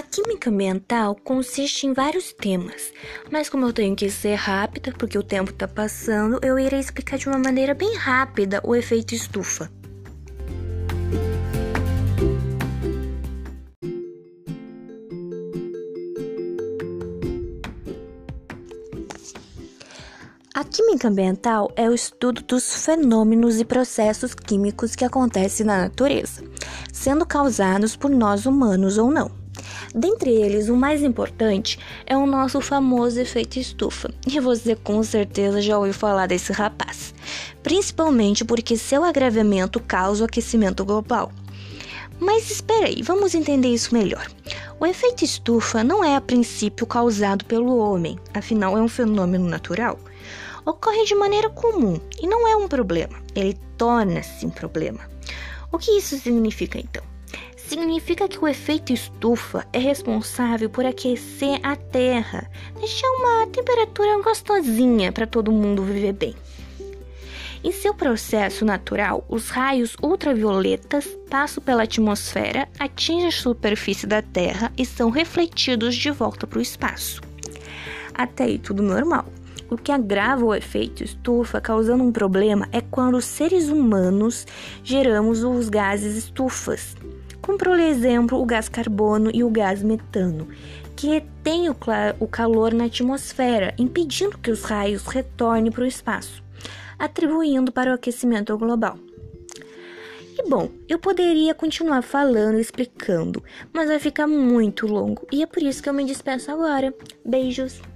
química ambiental consiste em vários temas, mas como eu tenho que ser rápida, porque o tempo está passando, eu irei explicar de uma maneira bem rápida o efeito estufa. A química ambiental é o estudo dos fenômenos e processos químicos que acontecem na natureza, sendo causados por nós humanos ou não. Dentre eles, o mais importante é o nosso famoso efeito estufa, e você com certeza já ouviu falar desse rapaz, principalmente porque seu agravamento causa o aquecimento global. Mas espera aí, vamos entender isso melhor. O efeito estufa não é a princípio causado pelo homem, afinal é um fenômeno natural ocorre de maneira comum e não é um problema, ele torna-se um problema. O que isso significa então? Significa que o efeito estufa é responsável por aquecer a Terra, deixar uma temperatura gostosinha para todo mundo viver bem. Em seu processo natural, os raios ultravioletas passam pela atmosfera, atingem a superfície da Terra e são refletidos de volta para o espaço. Até aí tudo normal. O que agrava o efeito estufa, causando um problema, é quando os seres humanos geramos os gases estufas, como por exemplo o gás carbono e o gás metano, que retém o, o calor na atmosfera, impedindo que os raios retornem para o espaço, atribuindo para o aquecimento global. E bom, eu poderia continuar falando e explicando, mas vai ficar muito longo e é por isso que eu me despeço agora. Beijos!